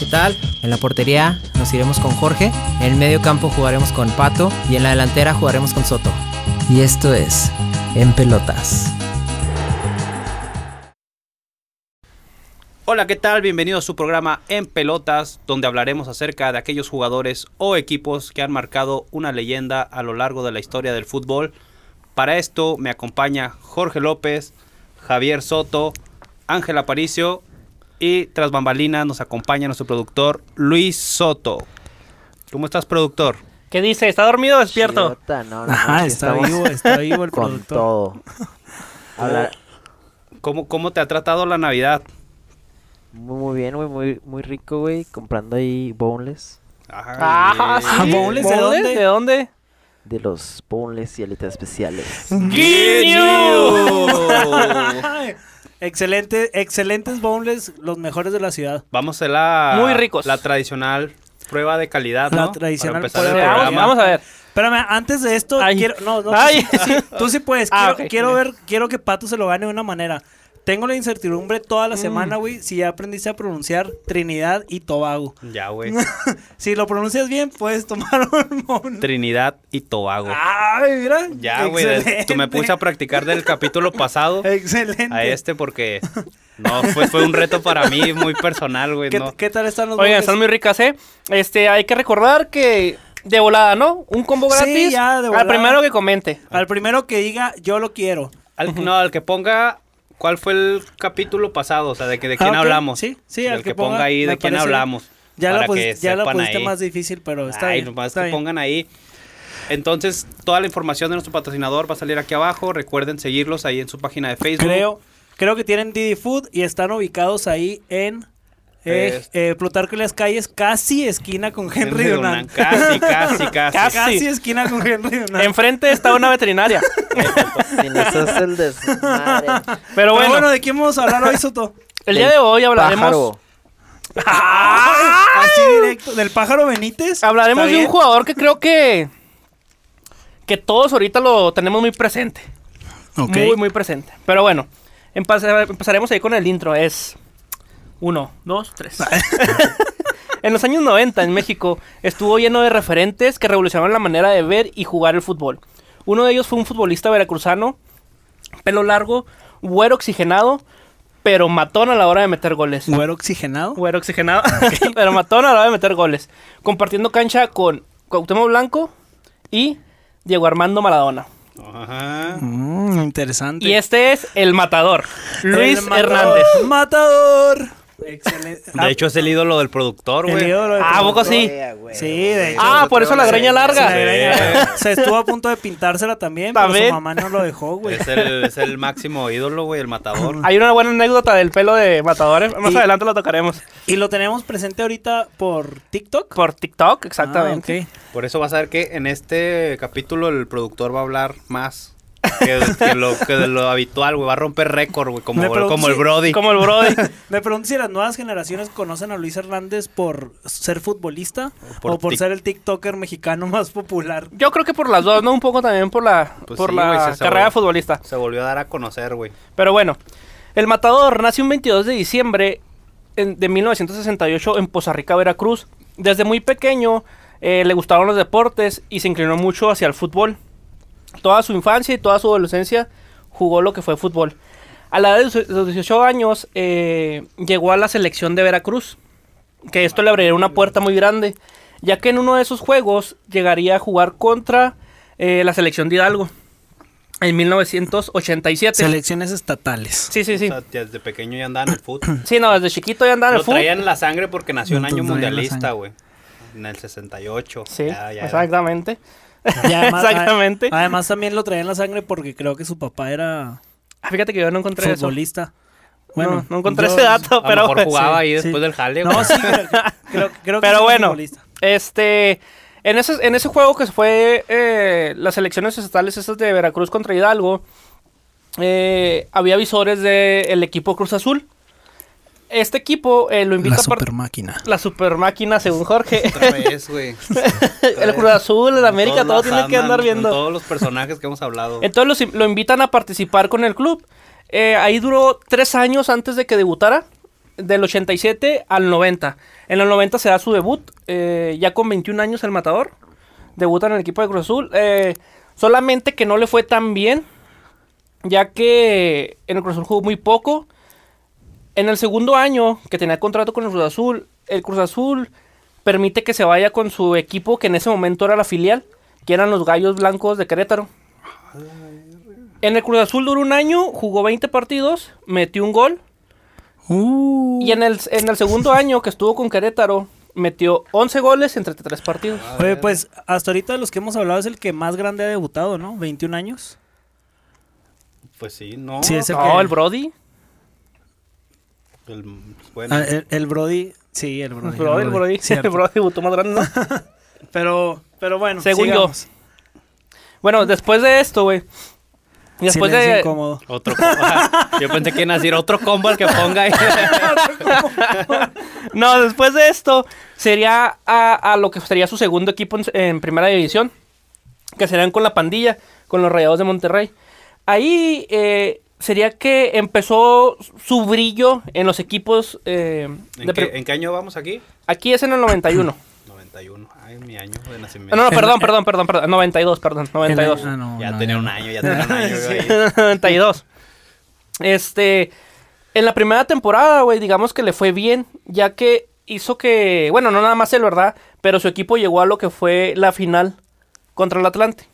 ¿qué tal? En la portería nos iremos con Jorge, en el medio campo jugaremos con Pato y en la delantera jugaremos con Soto. Y esto es En Pelotas. Hola, ¿qué tal? Bienvenido a su programa En Pelotas, donde hablaremos acerca de aquellos jugadores o equipos que han marcado una leyenda a lo largo de la historia del fútbol. Para esto me acompaña Jorge López, Javier Soto, Ángel Aparicio y tras bambalinas nos acompaña nuestro productor Luis Soto. ¿Cómo estás, productor? ¿Qué dice? ¿Está dormido o despierto? Chidota, no, no, Ajá, está estamos vivo, está vivo el con productor. todo. Habla ¿Cómo, cómo te ha tratado la Navidad? muy, muy bien, güey, muy, muy rico, güey, comprando ahí boneless, Ah, Ay, sí. ¿boneless de dónde? ¿De dónde? de los boneless y alitas especiales. Ay, Excelente, excelentes boneless, los mejores de la ciudad. Vamos a hacer la, Muy ricos. la tradicional prueba de calidad, La ¿no? tradicional prueba de Vamos, programa. vamos a ver. Espérame, antes de esto, Ay. quiero, no, no, Ay. tú, sí, tú sí puedes. Ah, Quiero, ok, quiero ok. ver, quiero que Pato se lo gane de una manera. Tengo la incertidumbre toda Mm. la semana, güey, si ya aprendiste a pronunciar Trinidad y Tobago. Ya, güey. Si lo pronuncias bien, puedes tomar un. Trinidad y Tobago. Ay, mira. Ya, güey. tú me puse a practicar del capítulo pasado Excelente. a este porque no fue, fue un reto para mí muy personal, güey. ¿Qué, No. qué tal están los Oigan, están muy ricas, ¿eh? Este, hay que recordar que de volada, ¿no? Un combo Sí, gratis. ya, de Al volada. primero que comente. Al primero que diga, yo lo quiero. Al, no, al que ponga cuál fue el capítulo pasado, o sea, de que de quién Ah, ok. hablamos. Sí, sí, al que, que ponga, ponga, ahí de quién hablamos. Ya para la, que pus- ya la pusiste ahí. más difícil, pero está Ay, bien. nomás está que bien. pongan ahí. Entonces, toda la información de nuestro patrocinador va a salir aquí abajo. Recuerden seguirlos ahí en su página de Facebook. Creo, creo que tienen Didi Food y están ubicados ahí en eh, eh, Plutarco y las calles, casi esquina con Henry, Dunant. Casi, casi, casi. Casi. Casi esquina con Henry Dunant. Enfrente está una veterinaria. Sin eso es el desmadre. Pero Pero bueno, bueno, ¿de quién vamos a hablar hoy, Soto? el día de hoy hablaremos. Pájaro. Así directo, del pájaro Benítez. Hablaremos ¿Está de un jugador que creo que. que todos ahorita lo tenemos muy presente. Ok. Muy, muy presente. Pero bueno, empeza- empezaremos ahí con el intro. Es. Uno, dos, tres. en los años 90 en México estuvo lleno de referentes que revolucionaron la manera de ver y jugar el fútbol. Uno de ellos fue un futbolista veracruzano, pelo largo, güero oxigenado, pero matón a la hora de meter goles. Güero oxigenado. Güero oxigenado, pero matón a la hora de meter goles. Compartiendo cancha con Cuauhtémoc Blanco y Diego Armando Maradona. Ajá. Mm, interesante. Y este es el matador, Luis El matador. Hernández. Matador. Excelente. Ah, De hecho, es el ídolo del productor, el güey. ídolo del Ah, ¿a poco sí? Güey. Sí, de hecho. Ah, por eso la greña larga. La greña. Se estuvo a punto de pintársela también, pero También. su mamá no lo dejó, güey. Es el, es el máximo ídolo, güey, el matador. Hay una buena anécdota del pelo de matadores. Más Y- adelante lo tocaremos. Y lo tenemos presente ahorita por TikTok. Por TikTok, exactamente. Ah. Por eso vas a ver que en este capítulo el productor va a hablar más que, que lo, que de lo habitual, güey. Va a romper récord, güey, como, como el Brody. Como el Brody. Me pregunto si las nuevas generaciones conocen a Luis Hernández por ser futbolista O por o por tic- ser el TikToker mexicano más popular. Yo creo que por las dos, ¿no? Un poco también por la, Pues por sí, la se- se carrera volvió- futbolista. Se volvió a dar a conocer, güey. Pero bueno, el matador nació un 22 de diciembre en- de 1968 en Poza Rica, Veracruz. Desde muy pequeño eh, le gustaron los deportes y se inclinó mucho hacia el fútbol. Toda su infancia y toda su adolescencia jugó lo que fue fútbol. A la edad de los 18 años eh, llegó a la selección de Veracruz, que esto le abriría una puerta muy grande, ya que en uno de esos juegos llegaría a jugar contra eh, la selección de Hidalgo en 1987. Selecciones estatales. Sí, sí, sí. O sea, desde pequeño ya andaba en el fútbol. Sí, no, desde chiquito ya andaba en Lo el fútbol. traía en la sangre porque nació en Lo año mundialista, güey. En el 68. Sí, Ya, ya. exactamente. además, Exactamente. Además también lo traía en la sangre porque creo que su papá era Ah, fíjate que yo no encontré eso. futbolista. Bueno, no, encontré yo- ese dato, A lo pero mejor jugaba sí, ahí sí. después del jale, No, sí, creo, creo, creo que Pero sí bueno. futbolista. este en ese en ese juego que fue eh, las elecciones estatales esas de Veracruz contra Hidalgo, eh, había visores del equipo Cruz Azul. Este equipo eh, lo invita La a par- super máquina. la super máquina según Jorge. Otra vez, güey. el Cruz Azul, el América, todo Todos tiene que andar con viendo. Todos los personajes que hemos hablado. Entonces los- lo invitan a participar con el club. Eh, ahí duró tres años antes de que debutara. del 87 al 90. En el 90 se da su debut, eh, ya con 21 años el matador. Debuta en el equipo de Cruz Azul. eh, solamente que no le fue tan bien, ya que en el Cruz Azul jugó muy poco. En el segundo año que tenía contrato con el Cruz Azul, el Cruz Azul permite que se vaya con su equipo, que en ese momento era la filial, que eran los Gallos Blancos de Querétaro. En el Cruz Azul duró un año, jugó 20 partidos, metió un gol. Uh. Y en el, en el segundo año que estuvo con Querétaro, metió 11 goles en 33 partidos. Oye, pues hasta ahorita de los que hemos hablado es el que más grande ha debutado, ¿no? 21 años. Pues sí, no. Sí, es el No, que- el Brody. El- bueno, Ah, el, el Brody. Sí, el Brody. El Brody, el Brody. El Brody debutó más grande, ¿no? Pero, pero bueno, Según yo. Bueno, después de esto, güey. Después Silencio de, incómodo. otro combo. Yo pensé que iba a decir otro combo al que ponga ahí. No, después de esto sería a, a lo que sería su segundo equipo en, en primera división, que serían con la pandilla, con los Rayados de Monterrey. Ahí eh, sería que empezó su brillo en los equipos. eh, ¿En de qué, pri- en qué año vamos aquí? Aquí es en el 91. 91. Ay, mi año de nacimiento. No, no, perdón, perdón, perdón, perdón. 92, perdón, 92. Ah, no, ya no, tenía no. un año, ya tenía un año. ahí. 92. Este, en la primera temporada, güey, digamos que le fue bien, ya que hizo que, bueno, no nada más él, ¿verdad? Pero su equipo llegó a lo que fue la final contra el Atlante.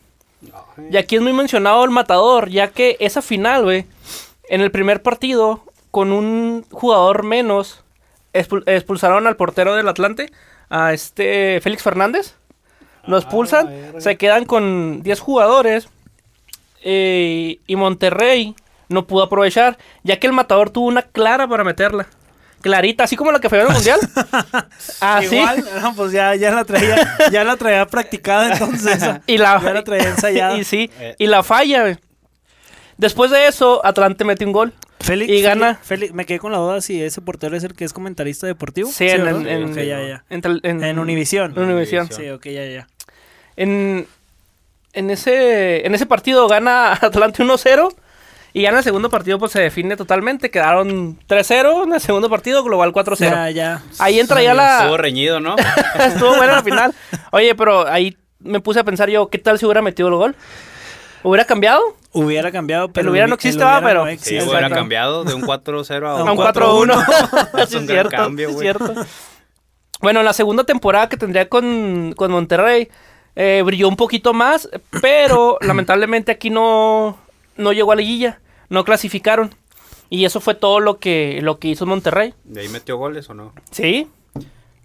Y aquí es muy mencionado el matador, ya que esa final, güey, en el primer partido, con un jugador menos, expul- expulsaron al portero del Atlante, a este Félix Fernández. Lo Ah, expulsan, se quedan con 10 jugadores. eh, y Monterrey no pudo aprovechar, ya que el matador tuvo una clara para meterla. Clarita, así como la que fue en el mundial. Así. Igual, no, pues ya, ya la traía, ya la traía practicada entonces. Y la, Ya la traía ensayada. y sí, Eh. y la falla, güey. Después de eso, Atlante mete un gol. Félix, Y gana. Félix- me quedé con la duda si ese portero es el que es comentarista deportivo. Sí, en, en, en, Ok, ya, ya. entre- en, En Univisión. en Univisión. Sí, ok, ya, ya. En, en, ese, en ese partido gana Atlante 1-0. Y ya en el segundo partido pues se define totalmente. Quedaron 3-0 en el segundo partido, global 4-0. Ya, ya. Ahí entra ya la... Estuvo reñido, ¿no? Estuvo buena la final. Oye, pero ahí me puse a pensar yo, ¿qué tal si hubiera metido el gol? ¿Hubiera cambiado? Hubiera cambiado, pero. El hubiera no existe, hubiera pero- no Sí, existe. hubiera Exacto. cambiado de un 4-0 a un un 4-1. Es Sí, un cierto, cambio, sí, es cierto. Bueno, la segunda temporada que tendría con, con Monterrey eh, brilló un poquito más, pero lamentablemente aquí no, no llegó a liguilla, no clasificaron. Y eso fue todo lo que, lo que hizo Monterrey. ¿De ahí metió goles o no? ¿Sí?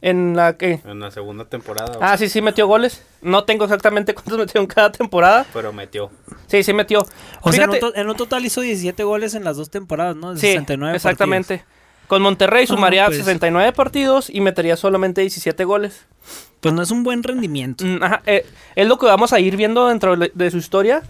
En la que... En la segunda temporada. Ah, sí, sí metió goles. No tengo exactamente cuántos metió en cada temporada. Pero metió. Sí, sí metió. O sea, en un, Fíjate- to- en un total hizo 17 goles en las dos temporadas, ¿no? De Sí, 69 exactamente. Con Monterrey Ah, sumaría pues. 69 partidos y metería solamente 17 goles. Pues no es un buen rendimiento. Mm, ajá, eh, es lo que vamos a ir viendo dentro de, de su historia,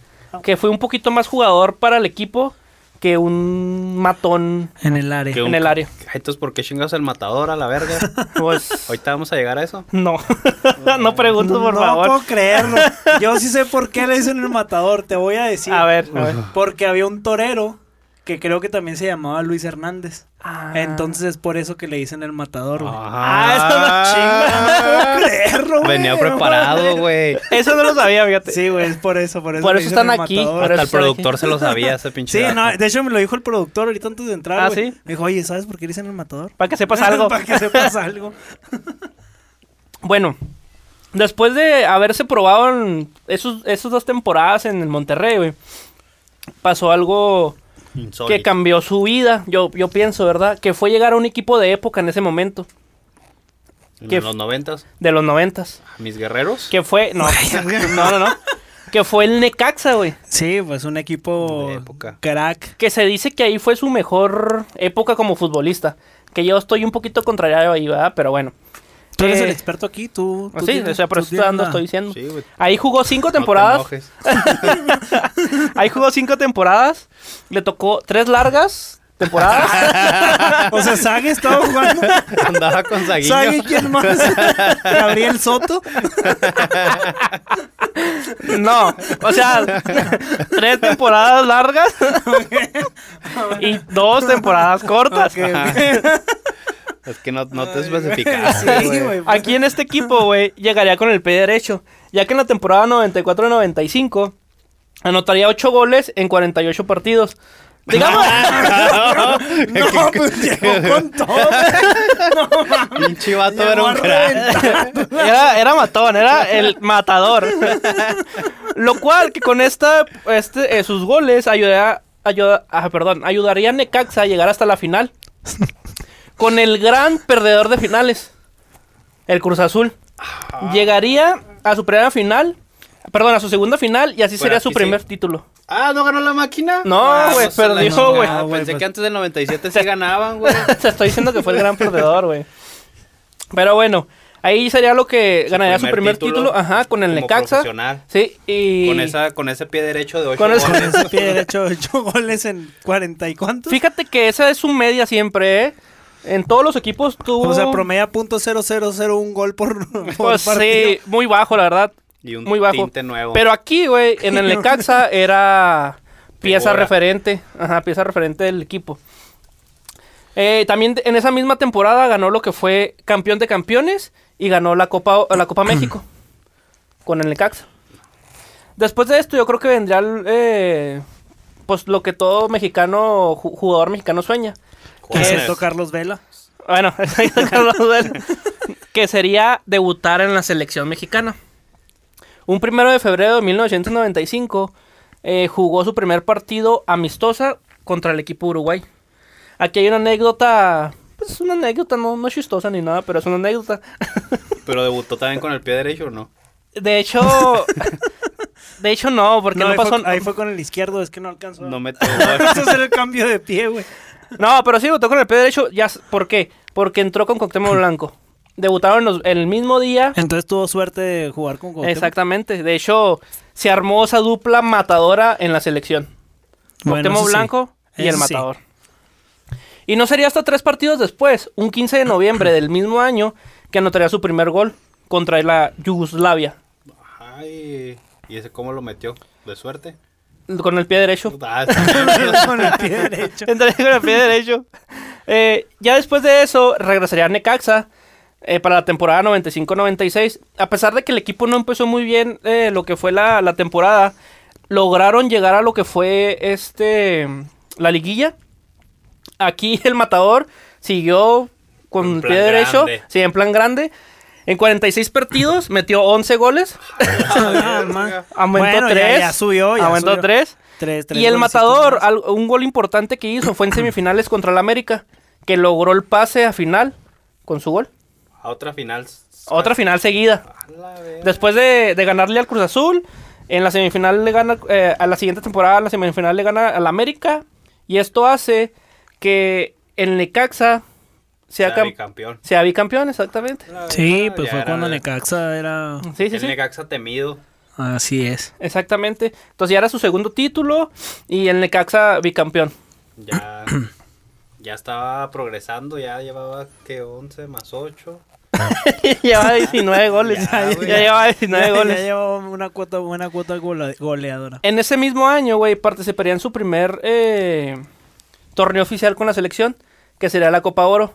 que fue un poquito más jugador para el equipo que un matón En el área. Que en un- el área. Entonces, ¿por qué chingados el matador a la verga? Pues Ahorita vamos a llegar a eso. no, no preguntes por no favor. puedo creerlo. Yo sí sé por qué le dicen el matador, te voy a decir. A ver, a ver. Porque había un torero que creo que también se llamaba Luis Hernández. Ah. Entonces es por eso que le dicen el matador, güey. Ah, eso no chinga. No puedo creerlo, güey. Venía preparado, güey. Eso no lo sabía, fíjate. Sí, güey, es por eso, por eso. Por eso están el aquí, matador. Hasta el productor se lo sabía, ese pinche. Sí, dato. no, de hecho me lo dijo el productor ahorita antes de entrar, Ah. ¿sí? Me dijo, oye, ¿sabes por qué le dicen el matador? Para que sepas algo. Para que sepas algo. Bueno, después de haberse probado en esos, esos dos temporadas en el Monterrey, güey, pasó algo Insólito. que cambió su vida, yo, yo pienso, ¿verdad? Que fue llegar a un equipo de época en ese momento, En que- los noventas, de los noventas. mis guerreros. Que fue, no, no, no, no. Que fue el Necaxa, güey. Sí, pues un equipo De época. crack. Que se dice que ahí fue su mejor época como futbolista. Que yo estoy un poquito contrariado ahí, ¿verdad? Pero bueno. Tú eres Eh, el experto aquí, tú. tú sí, tienes- o sea, por eso tienes estoy, diciendo. Sí, güey. Ahí jugó cinco No te temporadas. Ahí jugó cinco temporadas. Le tocó tres largas temporadas. O sea, Sague estaba jugando. Andaba con ¿Sague Saguiño. quién más? Gabriel Soto. no, o sea, tres temporadas largas y dos temporadas cortas. Ok, ok. Es que no, no te especificaste, Sí, güey. güey. Aquí en este equipo, güey, llegaría con el pie derecho. Ya que en la temporada 94-95 anotaría 8 goles en 48 partidos. Digamos, No, pues llegó con todo. Pinche vato era un crack. era, era matón, era el matador. Lo cual que con esta, este, eh, sus goles ayudaría, ayuda, ah, perdón, ayudaría a Necaxa a llegar hasta la final. Con el gran perdedor de finales, el Cruz Azul. Llegaría a su primera final, perdón, a su segunda final y así sería su primer sí. título. Ah, ¿no ganó la máquina? No, Ah, güey, perdió. Ah, güey, Pensé pues. que antes del 97 sí ganaban, güey. Te estoy diciendo que fue el gran perdedor, güey. Pero bueno, ahí sería lo que ganaría su primer título, ajá, con el Necaxa. Sí, y Con, esa, con ese pie derecho de 8 Con ese- goles. Ese pie derecho, ocho goles en 40 y cuántos. Fíjate que esa es su media siempre, ¿eh? En todos los equipos tuvo... O sea, promedia punto .0001 gol por, por Pues partido. sí, muy bajo, la verdad. Y un Muy bajo. tinte nuevo. Pero aquí, güey, en el Necaxa era pieza Figura. referente. Ajá, pieza referente del equipo. Eh, también en esa misma temporada ganó lo que fue campeón de campeones y ganó la Copa, la Copa México con el Necaxa. Después de esto, yo creo que vendría el, eh, pues lo que todo mexicano, ju- jugador mexicano sueña. ¿Cuál es? Excepto Carlos Vela. Bueno, Carlos Vela, que sería debutar en la selección mexicana. Un primero de febrero de 1995 eh, jugó su primer partido amistosa contra el equipo Uruguay. Aquí hay una anécdota, pues una anécdota, no, no chistosa ni nada, pero es una anécdota. Pero debutó también con el pie derecho o no. De hecho, de hecho no, porque No, no, ahí, pasó. fue, ahí fue con el izquierdo, es que no alcanzó. No me gol. hacer el cambio de pie, güey. No, pero sí debutó con el pie derecho. Ya, ¿Por qué? Porque entró con Cuauhtémoc Blanco. Debutaron los- el mismo día. Entonces tuvo suerte de jugar con Cuauhtémoc. Exactamente. De hecho, se armó esa dupla matadora en la selección. Bueno, sí. Blanco y el sí. matador. Y no sería hasta tres partidos después, un 15 de noviembre del mismo año, que anotaría su primer gol contra la Yugoslavia. Ay, ¿y ese cómo lo metió? ¿De suerte? Con el pie derecho. Ah, con el pie derecho. Entré con el pie derecho. Eh, ya después de eso, regresaría a Necaxa eh, para la temporada 95-96. A pesar de que el equipo no empezó muy bien eh, lo que fue la, la temporada, lograron llegar a lo que fue este la liguilla. Aquí el matador siguió con En el pie derecho, grande. sí, en plan grande. En 46 partidos metió 11 goles. Ah. Aumentó Bueno, ya- 3. ya subió, ya aumentó subió. 3. Tres, tres Y el matador, al- un gol importante que hizo fue en semifinales contra el América, que logró el pase a final con su gol. A otra final. Otra final seguida. A. Después de, de ganarle al Cruz Azul, en la semifinal le gana, eh, a la siguiente temporada, la semifinal le gana al América. Y esto hace que el Necaxa sea, Sea cam- bicampeón. sea bicampeón, exactamente. Sí, pues ya fue cuando de- Necaxa era... Sí, sí, El sí. Necaxa temido. Así es. Exactamente. Entonces ya era su segundo título y el Necaxa bicampeón. Ya, ya estaba progresando, ya llevaba que 11 más 8. llevaba 19 goles. Ya, llevaba 19 Ya- goles. Ya llevaba una cuota, buena cuota goleadora. En ese mismo año, güey, participaría en su primer eh, torneo oficial con la selección, que sería la Copa Oro.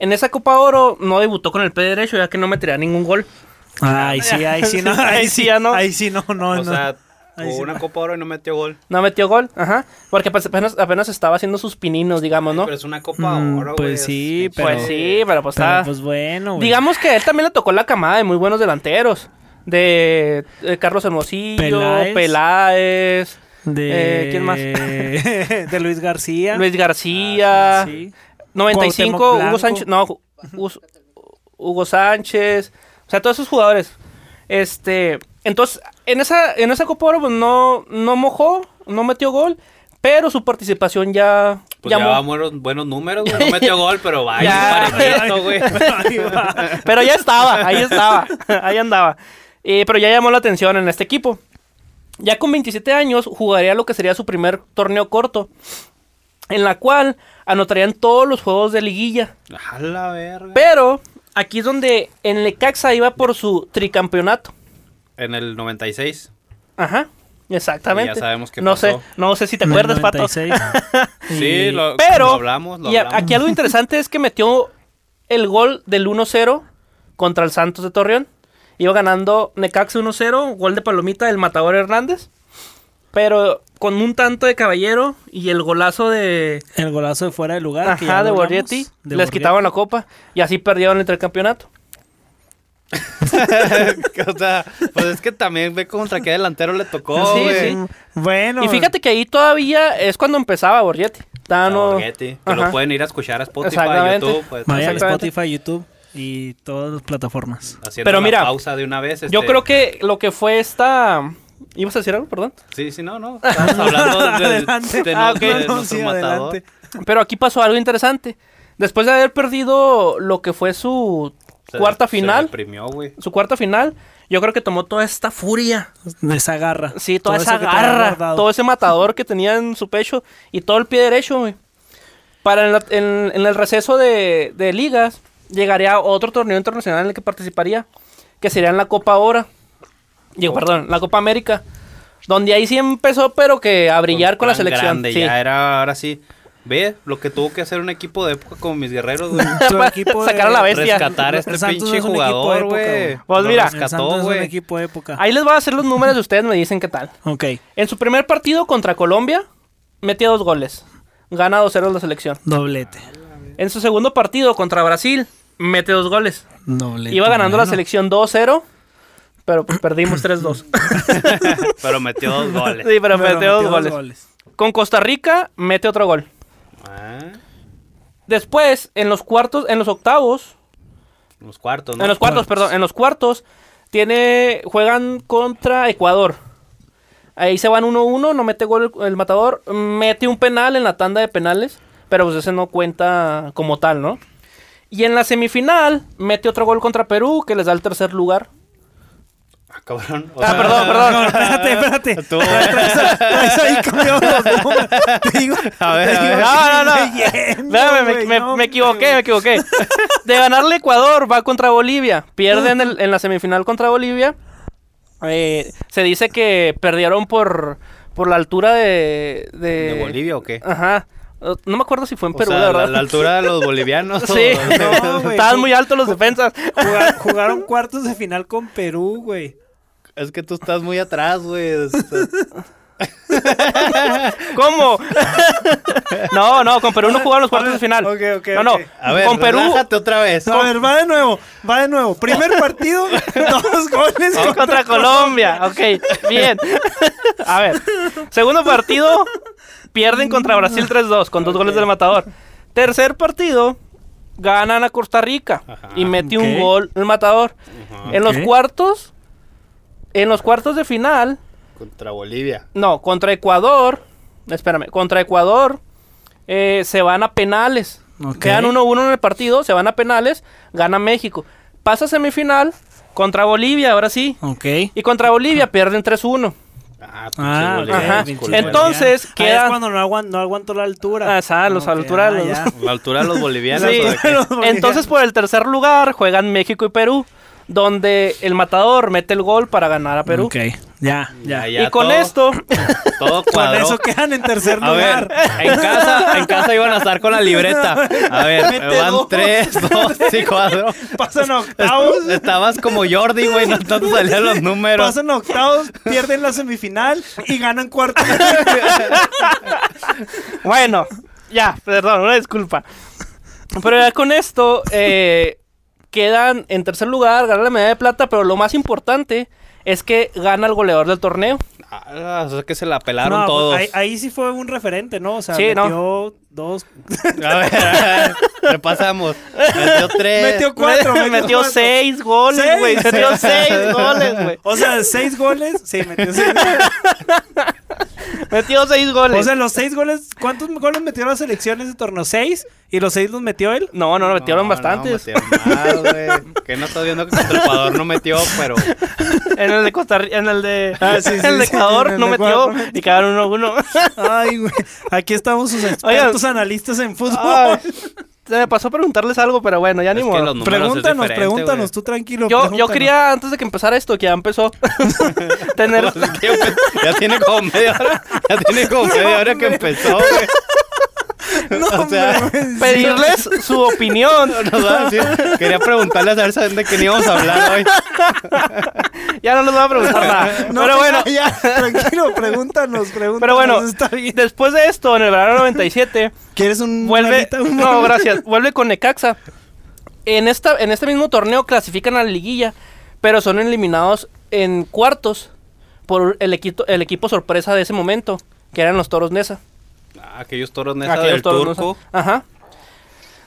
En esa Copa Oro no debutó con el pie derecho, ya que no metería ningún gol. Ay, sí, ahí sí, no. Ahí sí ya no. Ahí sí, no, no, o no. sea, sí. una Copa Oro y no metió gol. No metió gol, ajá. Porque pues apenas, apenas estaba haciendo sus pininos, digamos, ¿no? Pero es una Copa Mm, Oro, pues güey, sí, es- pero- Pues sí, pero pues Pero, está... pues bueno, güey. Digamos que a él también le tocó la camada de muy buenos delanteros. De, de Carlos Hermosillo, Peláez. Peláez, De... eh, ¿quién más? de Luis García. Luis García. Ah, Sí. 95, Cuauhtémoc Hugo. Sánchez, no, Hu- Hugo, Sánchez, o sea, todos esos jugadores. Este, entonces, en esa, en esa Copa Oro, pues, no, no mojó, no metió gol, pero su participación ya, Pues ya llamó. va buenos, buenos números, güey. No metió gol, pero va Ya. parejito, güey. Pero ya estaba, ahí estaba, ahí andaba. Eh, pero ya llamó la atención en este equipo. Ya con 27 años jugaría lo que sería su primer torneo corto, en la cual anotarían todos los juegos de liguilla. A la verga. Pero aquí es donde en Lecaxa iba por su tricampeonato. En el 96. Ajá, exactamente. Y ya sabemos qué no pasó. sé, no sé si te el acuerdas, Pato. 96. Sí, lo, Pero lo hablamos, lo y hablamos. aquí algo interesante es que metió el gol del 1-0 contra el Santos de Torreón. Iba ganando Necaxa 1-0, gol de Palomita del Matador Hernández. Pero con un tanto de caballero y el golazo de, El golazo de fuera de lugar. que ya ajá, de de les quitaban la copa y así perdieron el intercampeonato. o sea, pues es que también ve contra qué delantero le tocó, Sí, güey. sí. Bueno. Y fíjate que ahí todavía es cuando empezaba Borghetti. Todavía A no- Borghetti, que lo pueden ir a escuchar a Spotify. YouTube, pues, a. Spotify, YouTube y todas las plataformas. haciendo Pero mira, pausa de una vez. Yo este- creo que lo que fue esta... ¿Ibas a decir algo? Perdón. Sí, sí, no, no. Estamos hablando de, Ah, de No, sí, matador. Pero aquí pasó algo interesante. Después de haber perdido lo que fue su Se- cuarta final, deprimió, su cuarta final, yo creo que tomó toda esta furia. De esa garra. Sí, toda Todo esa garra, todo ese matador que tenía en su pecho y todo el pie derecho, güey. Para en, la- en- en el receso de, de ligas, llegaría otro torneo internacional en el que participaría, que sería en la Copa Ahora. Digo, perdón, la Copa América. Donde ahí sí empezó, pero que a brillar con la selección. grande, sí. Ya era, ahora sí. Ve lo que tuvo que hacer un equipo de época como mis guerreros, güey. Equipo de- sacar a la bestia. Rescatar a este Santos pinche es de jugador, época, güey. Pues mira, rescató, es un güey. equipo de época. Ahí les voy a hacer los números y ustedes me dicen qué tal. Ok. En su primer partido contra Colombia, metió dos goles. Gana 2-0 la selección. Doblete. En su segundo partido contra Brasil, mete dos goles. Doblete. Iba ganando la selección 2-0, pero pues perdimos 3-2. Pero metió dos goles. sí, pero, Pero metió dos goles. goles. Con Costa Rica, mete otro gol. Ah, Después, en los cuartos, en los octavos, los cuartos, ¿no? en los cuartos, perdón, en los cuartos, tiene, juegan contra Ecuador. Ahí se van 1-1, no mete gol el, el matador, mete un penal en la tanda de penales, pero pues ese no cuenta como tal, ¿no? Y en la semifinal, mete otro gol contra Perú, que les da el tercer lugar. Ah, cabrón. O Ah, sea, perdón, perdón. No, espérate, espérate. Estuvo- Traes ahí cambiado los números. Te digo. A ver, digo. No, no, no. leyendo, Espérame, me, güey, me- no, me equivoqué, me equivoqué. De ganarle Ecuador, va contra Bolivia. Pierde en, el- en la semifinal contra Bolivia. Eh, se dice que perdieron por, por la altura de, de... ¿De Bolivia o qué? Ajá. No me acuerdo si fue en O Perú, sea, la la, verdad. la altura de los bolivianos. Sí, o- No, güey. estaban muy altos los defensas. Jugar- jugaron cuartos de final con Perú, güey. Es que tú estás muy atrás, güey. ¿Cómo? no, no, con Perú no jugaron los cuartos de final. ok, ok, no, no. A ver, con Perú otra vez. A ver, va de nuevo, va de nuevo. Primer partido, dos goles contra, contra, Colombia. Ok, bien. A ver, segundo partido, pierden contra Brasil 3-2 con dos goles del matador. Tercer partido, ganan a Costa Rica Ajá. y mete un gol el matador. Ajá. En los cuartos, en los cuartos de final, Contra Bolivia. no, contra Ecuador, espérame, contra Ecuador eh, se van a penales. Quedan 1-1 en el partido, se van a penales, gana México. Pasa semifinal contra Bolivia, ahora sí. Ok. Y contra Bolivia pierden 3-1. Ah, Ah, Ajá. Entonces, queda- es cuando no, aguan- no aguantó la altura. Ah, esa, los Ok, altura de ah, los- ya. La altura de los bolivianos. Entonces, por el tercer lugar juegan México y Perú, donde el matador mete el gol para ganar a Perú. Ok, ya, ya. Ya, ya, y con todo- esto, Todo Con cuadró. eso quedan en tercer A lugar. ver, en casa, en casa iban a estar con la libreta. A ver, Mete van dos. tres, dos y cuatro. Pasan a octavos. Estabas como Jordi, güey, no, no te salían los números. Pasan a octavos, pierden la semifinal y ganan cuartos. bueno, ya, perdón, una disculpa. Pero ya con esto, eh, quedan en tercer lugar, ganan la medalla de plata, pero lo más importante es que gana el goleador del torneo. Ah, o sea que se la pelaron No, todos. Ahí, ahí sí fue un referente, ¿no? O sea, Sí, ¿no? metió dos. A ver, a ver, repasamos. Metió tres. Metió cuatro. metió, metió cuatro. seis goles, güey. Metió seis goles, güey. O sea, seis goles. Sí, metió seis goles. Metió seis goles. O sea, los seis goles. ¿Cuántos goles metió la selección en ese torneo? ¿Seis? ¿Y los seis los metió él? no, no, no, metieron No, bastantes. No, metieron más, güey. Que no estás viendo que contra Ecuador no metió, pero. En el de Costa Rica, en el de, Ah, sí, sí, en el de sí, Ecuador en el no de metió y quedaron uno a uno. Ay, güey. Aquí estamos sus expertos analistas en fútbol. Ay, me pasó preguntarles algo, pero bueno, ya ni Es modo. Pregúntanos, pregúntanos, güey. tú tranquilo. Yo, yo quería, antes de que empezara esto, que ya empezó, tener... Pues ya tiene como media hora. Ya tiene como media hora que empezó, güey. o sea, Pedirles su opinión. nos va a decir- quería preguntarles a ver saben de qué íbamos a hablar hoy. Ya no les voy a preguntar nada. No, pero bueno, ya, tranquilo, pregúntanos, pregúntanos. pero bueno, está bien. después de esto, en el verano 97, ¿Quieres un vuelve. manita, un No, gracias. Vuelve con Necaxa. En, esta, en este mismo torneo clasifican a la liguilla, pero son eliminados en cuartos por el equipo, el equipo sorpresa de ese momento, que eran los Toros Nesa. Ah, aquellos toros Nesa Aquellos del Toros turco. Nesa. Ajá.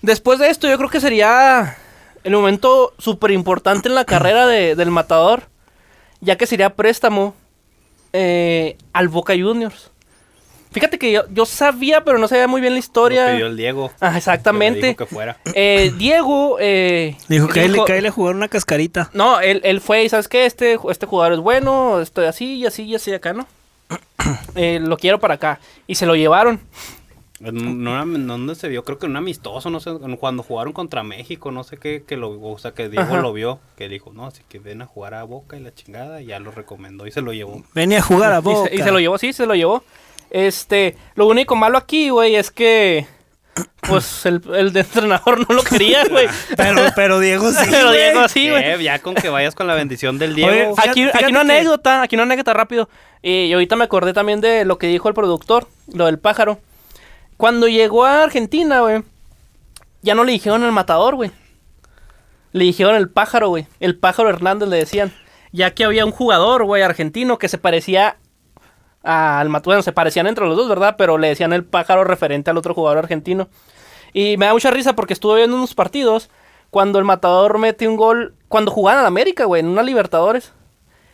Después de esto, yo creo que sería el momento súper importante en la carrera de- del matador, ya que sería préstamo eh, al Boca Juniors. Fíjate que yo, yo sabía, pero no sabía muy bien la Lo historia. pidió el Diego. Ah, le exactamente. dijo que fuera. Eh, Diego. Eh, Dijo que dijo- le, a jugar una cascarita. No, él, él fue y ¿sabes qué? Este, este jugador es bueno, estoy así y así y así acá, ¿no? Eh, lo quiero para acá. Y se lo llevaron. En una- en ¿Dónde se vio? Creo que en un amistoso, no sé, cuando jugaron contra México, no sé qué, que lo, o sea, que Diego Ajá. lo vio, que dijo, no, así que ven a jugar a Boca y la chingada, y ya lo recomendó y se lo llevó. Venía a jugar a Y Boca. se, y se lo llevó, sí, se lo llevó. Este, lo único malo aquí, güey, es que. Pues el, el de entrenador no lo quería, güey. Pero, pero Diego sí, Pero. Diego sí, güey. Ya con que vayas con la bendición del Diego. Oye, Fíjate- Aquí, una que- anécdota, aquí una anécdota rápido. Eh, y ahorita me acordé también de lo que dijo el productor, lo del pájaro. Cuando llegó a Argentina, güey, ya no le dijeron el matador, güey. Le dijeron el pájaro, güey. El pájaro Hernández le decían. Ya que había un jugador, güey, argentino que se parecía al matador. Bueno, se parecían entre los dos, ¿verdad? Pero le decían el pájaro referente al otro jugador argentino. Y me da mucha risa porque estuve viendo unos partidos cuando el matador mete un gol. Cuando jugaban en América, güey, en una Libertadores.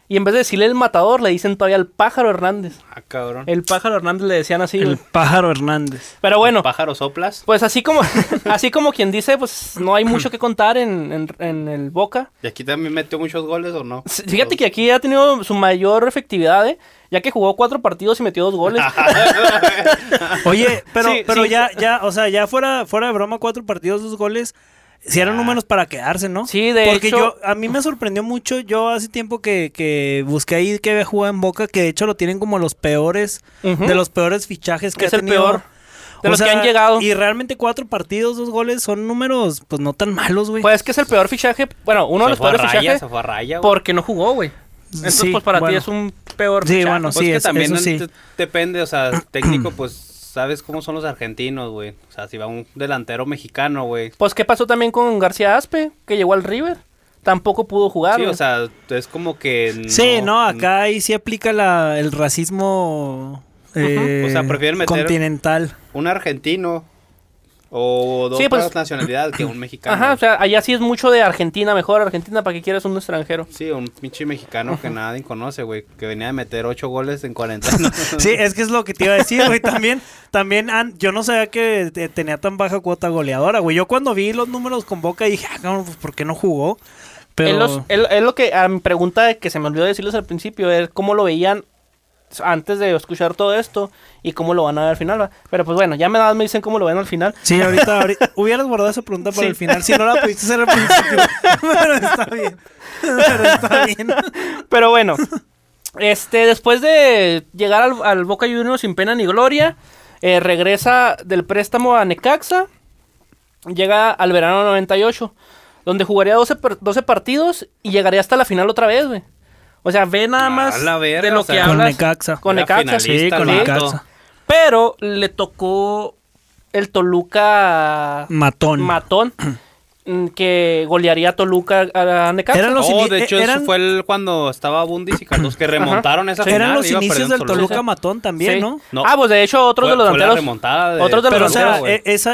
Y en vez de decirle el matador, le dicen todavía el pájaro Hernández. Ah, cabrón. El pájaro Hernández le decían así, El güey. pájaro Hernández. Pero bueno, Pájaro soplas. pues así como, así como quien dice, pues no hay mucho que contar en, en- en el Boca. ¿Y aquí también metió muchos goles o no? Fíjate que aquí ha tenido su mayor efectividad, ¿eh? Ya que jugó cuatro partidos y metió dos goles. Oye, pero, Sí, pero sí. ya, ya, o sea, ya fuera, fuera de broma, cuatro partidos, dos goles. Si eran números para quedarse, ¿no? Sí, de Porque hecho- yo, a mí me sorprendió mucho, yo hace tiempo que, que busqué ahí que había jugado en Boca, que de hecho lo tienen como los peores, de los peores fichajes que Es ha el tenido. peor de O los que sea, han llegado. Y realmente cuatro partidos, dos goles, son números, pues no tan malos, güey. Pues es que es el peor fichaje, bueno, uno de los peores raya, fichajes se fue a raya, güey. porque no jugó, güey. Entonces, Sí, pues para ti es un peor Sí, fichaje. bueno, Pues sí, que es- también eso sí. te- depende, o sea, técnico, pues sabes cómo son los argentinos, güey. O sea, si va un delantero mexicano, güey. Pues qué pasó también con García Aspe, que llegó al River. Tampoco pudo jugar. Sí, güey. o sea, es como que. Sí, no, acá ahí sí aplica la, el racismo eh, O sea, prefieren meter- continental. Un argentino o de Sí, pues- nacionalidad que un mexicano. Ajá, o sea, allá sí es mucho de Argentina, mejor Argentina para que quieras un extranjero. Sí, un pinche mexicano que nadie conoce, güey. Que venía de meter ocho goles en 40. ¿no? Sí, es que es lo que te iba a decir, güey. También, también an- yo no sabía que te- tenía tan baja cuota goleadora, güey. Yo cuando vi los números con Boca dije, ah, cabrón, pues ¿por qué no jugó? Pero él lo que, a mi pregunta que se me olvidó decirles al principio, es cómo lo veían antes de escuchar todo esto y cómo lo van a ver al final. ¿va? Pero pues bueno, ya me, me dicen cómo lo ven al final. sí, ahorita, ahorita hubieras guardado esa pregunta para Sí. el final, si no la pudiste hacer al principio. Pero está bien. Pero está bien. Pero bueno, este, después de llegar al, al Boca Juniors sin pena ni gloria, eh, regresa del préstamo a Necaxa, llega al verano 98, donde jugaría 12, per- 12 partidos y llegaría hasta la final otra vez, güey. O sea, ve nada más la verga, de lo o sea, que Con hablas. Necaxa. Con Necaxa, sí. con. Necaxa. Pero le tocó el Toluca Matón. matón, que golearía a Toluca a, a Necaxa. Eran los Oh, de hecho, eran- eso fue el, cuando estaba Bundis y Carlos que remontaron esa final. Eran los inicios del Toluca Toluca. Matón también, Sí. ¿no? No. Ah, pues de hecho otros Fue- de los fue la delanteros. remontada de otros de los Pero, o sea, delanteros,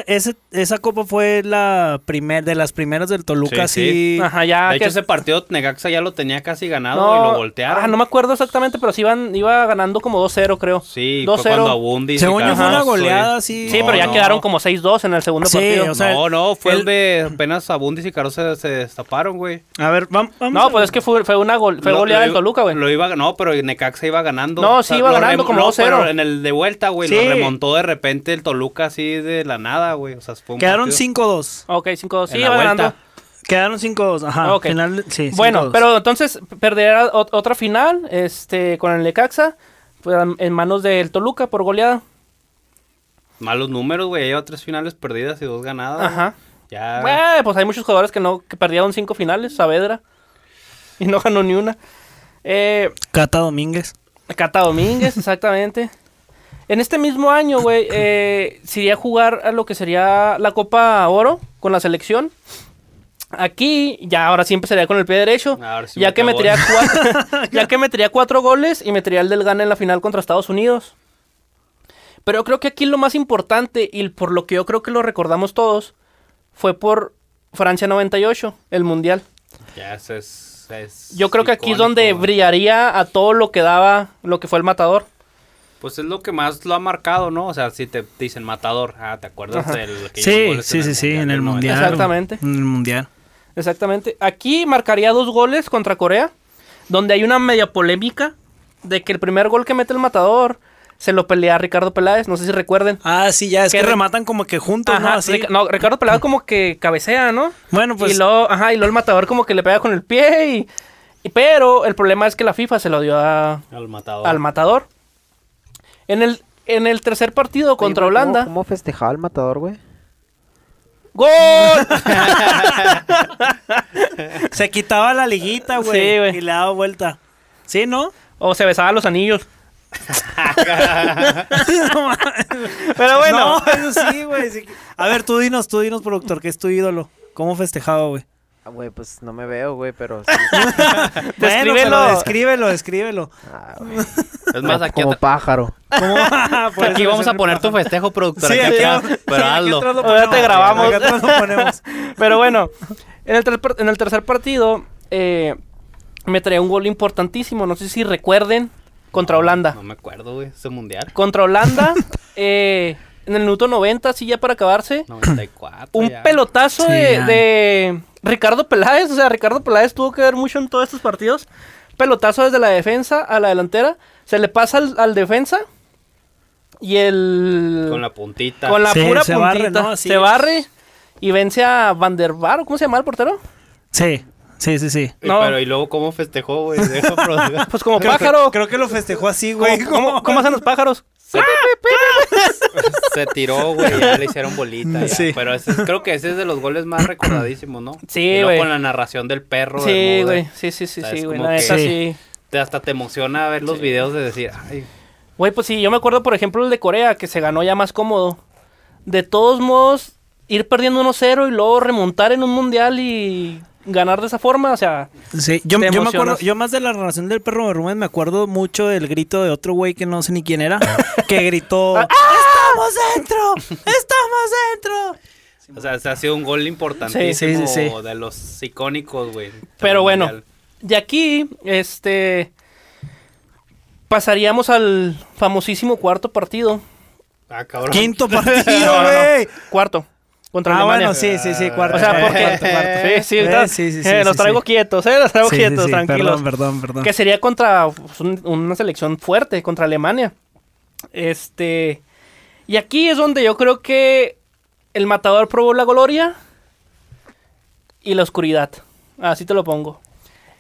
e- esa, copa fue la primer, de las primeras del Toluca, Sí, sí. Ajá, ya de que hecho, ese partido Necaxa ya lo tenía casi ganado no, y lo voltearon. ah, no me acuerdo exactamente, pero sí iban, iba ganando como 2-0, creo. Sí, fue 2-0. cuando a Bundis y Según yo fue una goleada, sí. Sí, pero ya quedaron como 6-2 en el segundo partido. no, no, fue el, el- de apenas a Bundis y Cardoso se, se destaparon, güey. A ver, vam- vamos. no, a- pues es que fue, fue una gol, fue Lo- goleada lo del Toluca, güey. Lo iba, no, pero Necaxa iba ganando. No, sí iba lo ganando rem- como no, 2-0. pero en el de vuelta, güey, Sí. lo remontó de repente el Toluca así de la nada, güey. O sea, fue un Quedaron partido- 5-2. Ok, 5-2. Sí, En la iba vuelta. ganando. Quedaron 5-2, ajá. Ok. Final, sí, Bueno, 5-2. pero entonces perderá ot- otra final este, con el Necaxa pues, en manos del Toluca por goleada. Malos números, güey. Lleva tres finales perdidas y dos ganadas. Ajá. Ya. Bueno, pues hay muchos jugadores que no que perdieron cinco finales, Saavedra. Y no ganó ni una. Eh, Cata Domínguez. Cata Domínguez, exactamente. En este mismo año, güey, eh, se iría a jugar a lo que sería la Copa Oro con la selección. Aquí, ya ahora sí empezaría con el pie derecho. Ahora sí ya, me que metería cuatro, ya que metería cuatro goles y metería el del Gana en la final contra Estados Unidos. Pero yo creo que aquí lo más importante y por lo que yo creo que lo recordamos todos fue por Francia 98, el Mundial. Ya es, es Yo creo que aquí es donde güey. brillaría a todo lo que daba lo que fue el matador. Pues es lo que más lo ha marcado, ¿no? O sea, si te dicen matador, ah, ¿te acuerdas Ajá. del que hizo Sí, sí, sí, sí, en el mundial. Exactamente. En el mundial. Exactamente. Aquí marcaría dos goles contra Corea, donde hay una media polémica de que el primer gol que mete el matador se lo pelea a Ricardo Peláez, no sé si recuerden. Ah, sí, ya, es Que que re- rematan como que juntos, ¿no? Ajá, Así. Rica- no, Ricardo Peláez como que cabecea, ¿no? Bueno, pues. y luego, ajá, y luego el matador como que le pega con el pie y, y- pero el problema es que la FIFA se lo dio a- Al matador. al matador. En el en el tercer partido contra Oye, güey, ¿cómo- Holanda, ¿Cómo festejaba el matador, güey? ¡Gol! Se quitaba la liguita, güey. Sí, güey. Y le daba vuelta. ¿Sí, no? o se besaba los anillos. Pero bueno, No, eso sí, güey. sí. A ver, tú dinos, tú dinos, productor, que es tu ídolo. ¿Cómo festejaba, güey? Ah, güey, pues no me veo, güey, pero sí. Bueno, Descríbelo. pero descríbelo, descríbelo. Ah. Es más, aquí, Como pájaro. Aquí vamos a poner tu festejo, productor. Sí, aquí aquí atrás, pero sí, aquí hazlo. atrás lo Ahora te ponemos. grabamos. Aquí atrás lo ponemos. Pero bueno, en el, en el tercer partido eh, me traía un gol importantísimo, no sé si recuerden, contra Holanda. No me acuerdo, güey. Ese mundial. Contra Holanda, eh, en el minuto 90, así ya para acabarse, 94. un ya. pelotazo Sí, de, Ricardo Peláez, o sea, Ricardo Peláez tuvo que ver mucho en todos estos partidos. Pelotazo desde la defensa a la delantera, se le pasa al, al defensa y el... Con la puntita. con la Sí, pura se puntita, barre, ¿no? Se es. barre y vence a Van der ¿cómo se llama el portero? Sí, sí, sí, sí. No. Pero y luego cómo festejó, güey. Pues como Creo que- pájaro. Creo que lo festejó así, ¿Cómo, güey. cómo- cómo hacen los pájaros? Se tiró, güey. Ya le hicieron bolita. ya. Sí. Pero ese creo que ese es de los goles más recordadísimos, ¿no? Sí, Y luego güey. con la narración del perro. Sí, güey. Sí, sí, sí, O sea, sí, es güey. Sí. Te- hasta te emociona ver los videos de decir, ay, Güey, pues sí, yo me acuerdo, por ejemplo, el de Corea, que se ganó ya más cómodo. De todos modos, ir perdiendo 1-0 y luego remontar en un mundial y ganar de esa forma, o sea, Sí, yo, me acuerdo, yo más de la narración del perro de Rubén me acuerdo mucho del grito de otro güey que no sé ni quién era, que gritó Ah, ¡Estamos dentro! ¡Estamos dentro! o sea, se ha sido un gol importantísimo Sí, sí, sí. de los icónicos, güey. Pero bueno. Mundial. de aquí, este, pasaríamos al famosísimo cuarto partido. Ah, cabrón. Quinto partido, no, no. güey. Cuarto. Contra Ah, Alemania. bueno, sí, sí, sí, cuarto. O sea, porque... Cuarto, cuarto. Sí, sí, Eh, está- sí, sí, sí, eh, los traigo sí. quietos, eh, los traigo quietos, sí, tranquilos. Perdón, perdón, perdón. Que sería contra pues, un- una selección fuerte, contra Alemania. Este. Y aquí es donde yo creo que el matador probó la gloria y la oscuridad. Así te lo pongo.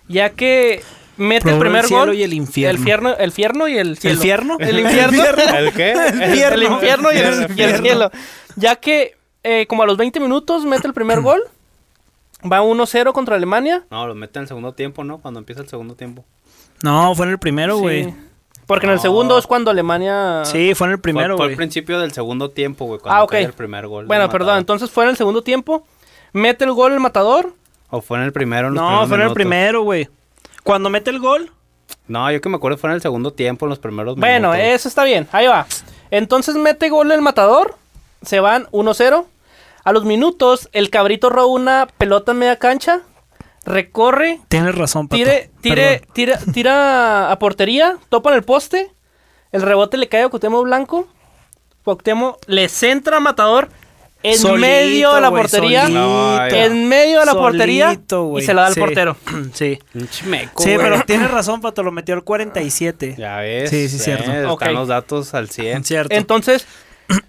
Ya que mete Probó el primer el cielo gol. y el infierno. El fierno, el fierno y el cielo. ¿El fierno? El infierno. ¿El qué? El, infierno. el infierno y el, El y el infierno. cielo. Ya que eh, como a los 20 minutos mete el primer gol. Va 1-0 contra Alemania. No, lo mete en el segundo tiempo, ¿no? Cuando empieza el segundo tiempo. No, fue en el primero, güey. Sí. Porque en el segundo es cuando Alemania... Sí, fue en el primero, fue, fue güey. al principio del segundo tiempo, güey. Cuando Ah, ok. cae el primer gol. Bueno, perdón, Matador. entonces fue en el segundo tiempo. Mete el gol el matador. O fue en el primero. en los No, fue en el minutos. primero, güey. Cuando mete el gol, No, yo que me acuerdo fue en el segundo tiempo, en los primeros Bueno, minutos. eso está bien. Ahí va. Entonces mete gol el matador. Se van 1-0. A los minutos, el cabrito roba una pelota en media cancha. Recorre. tienes razón, Pato. Tire, tira, tira a portería. Topa en el poste. El rebote le cae a Cuauhtémoc Blanco. Cuauhtémoc le centra a matador en Solito, medio de la portería. solito. En medio de la portería. Y se la da al Sí. portero. Sí. Chimeco, Sí, pero tienes razón, Pato. Lo metió al 47. Ya ves. Sí, sí, eh, cierto. Están Ok. los datos al 100. Cierto. Entonces,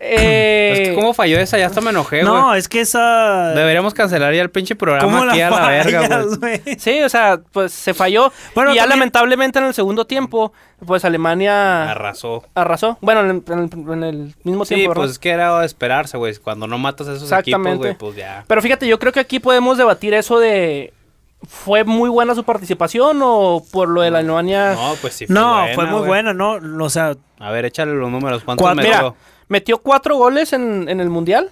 Eh, Es que cómo falló esa, ya hasta me enojé, güey. No, es que esa... Deberíamos cancelar ya el pinche programa ¿Cómo aquí la a la verga, güey. Sí, o sea, pues se falló. Bueno, y ya también- lamentablemente en el segundo tiempo, pues Alemania Arrasó. arrasó. Bueno, en el, en mismo Sí, tiempo, ¿verdad? pues es que era de esperarse, güey. Cuando no matas a esos equipos, Exactamente. güey, pues ya. Pero fíjate, yo creo que aquí podemos debatir eso de... ¿Fue muy buena su participación o por lo de la Alemania? No, pues sí. No, fue muy buena, ¿no? O sea, A ver, échale los números. ¿Cuántos metió? Metió cuatro goles en, en el Mundial.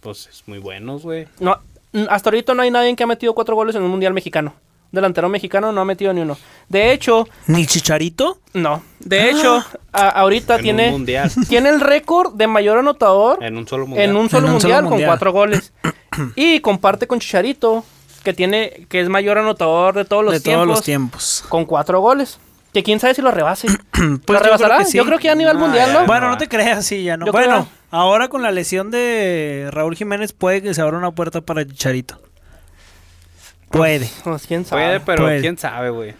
Pues es muy buenos, güey. No, mm, hasta ahorita no hay nadie que ha metido cuatro goles en un Mundial mexicano. Delantero mexicano no ha metido ni uno. De hecho, ¿ni Chicharito? no. De hecho, a- ahorita En tiene, mundial. tiene el récord de mayor anotador En un solo mundial. en un solo En un solo mundial con cuatro goles. y comparte con Chicharito, que tiene, que es mayor anotador de todos los de tiempos, todos los tiempos. con cuatro goles. Que quién sabe si lo rebase. ¿Lo Pues yo rebasará? creo que sí. Yo creo que ya a nivel No, mundial, ¿no? Bueno, no te creas, sí, ya no. Yo bueno, creo. ahora con la lesión de Raúl Jiménez puede que se abra una puerta para Chicharito. Puede. Pues, quién sabe. Puede, pero Puede. quién sabe, güey.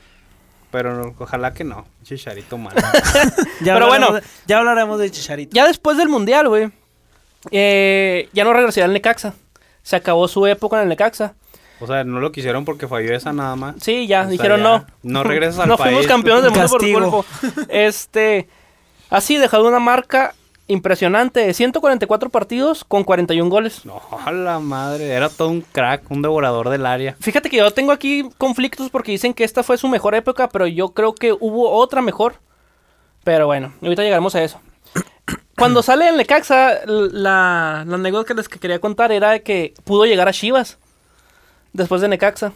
Pero no, ojalá que no. Chicharito mal. Ya Pero bueno. de- ya hablaremos de Chicharito. Ya después del mundial, güey, eh, ya no regresará al Necaxa. Se acabó su época en el Necaxa. O sea, no lo quisieron porque falló esa nada más. Sí, ya, O sea, dijeron ya, no. no regresas al No fuimos país. campeones del mundo por Castigo. cuerpo. Este, así dejado una marca impresionante de 144 partidos con 41 goles. No, a la madre. Era todo un crack, un devorador del área. Fíjate que yo tengo aquí conflictos porque dicen que esta fue su mejor época, pero yo creo que hubo otra mejor. Pero bueno, ahorita llegaremos a eso. Cuando sale el Necaxa, la, la anécdota que les que quería contar era de que pudo llegar a Chivas después de Necaxa.